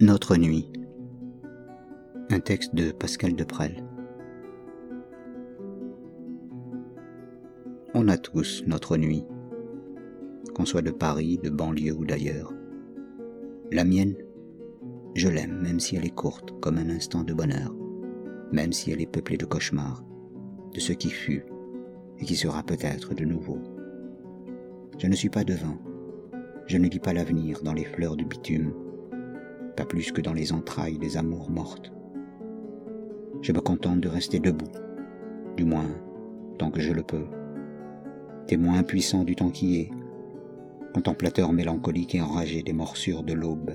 Notre nuit. Un texte de Pascal Deprel. On a tous notre nuit, qu'on soit de Paris, de banlieue ou d'ailleurs. La mienne, je l'aime même si elle est courte comme un instant de bonheur, même si elle est peuplée de cauchemars, de ce qui fut et qui sera peut-être de nouveau. Je ne suis pas devant, je ne lis pas l'avenir dans les fleurs du bitume, pas plus que dans les entrailles des amours mortes. Je me contente de rester debout, du moins tant que je le peux, témoin impuissant du temps qui est, contemplateur mélancolique et enragé des morsures de l'aube,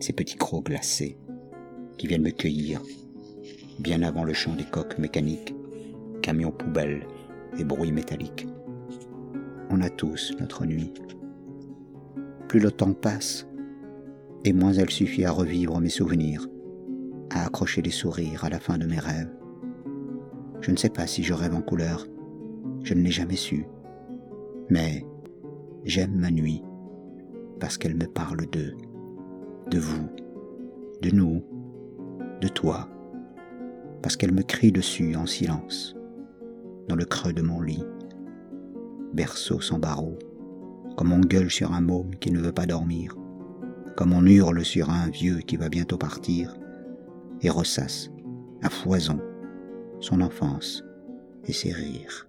ces petits crocs glacés qui viennent me cueillir bien avant le chant des coques mécaniques, camions poubelles et bruits métalliques. On a tous notre nuit. Plus le temps passe, et moins elle suffit à revivre mes souvenirs, à accrocher des sourires à la fin de mes rêves. Je ne sais pas si je rêve en couleur, je ne l'ai jamais su. Mais j'aime ma nuit parce qu'elle me parle d'eux, de vous, de nous, de toi, parce qu'elle me crie dessus en silence, dans le creux de mon lit, berceau sans barreaux, comme on gueule sur un môme qui ne veut pas dormir, comme on hurle sur un vieux qui va bientôt partir, et ressasse à foison son enfance et ses rires.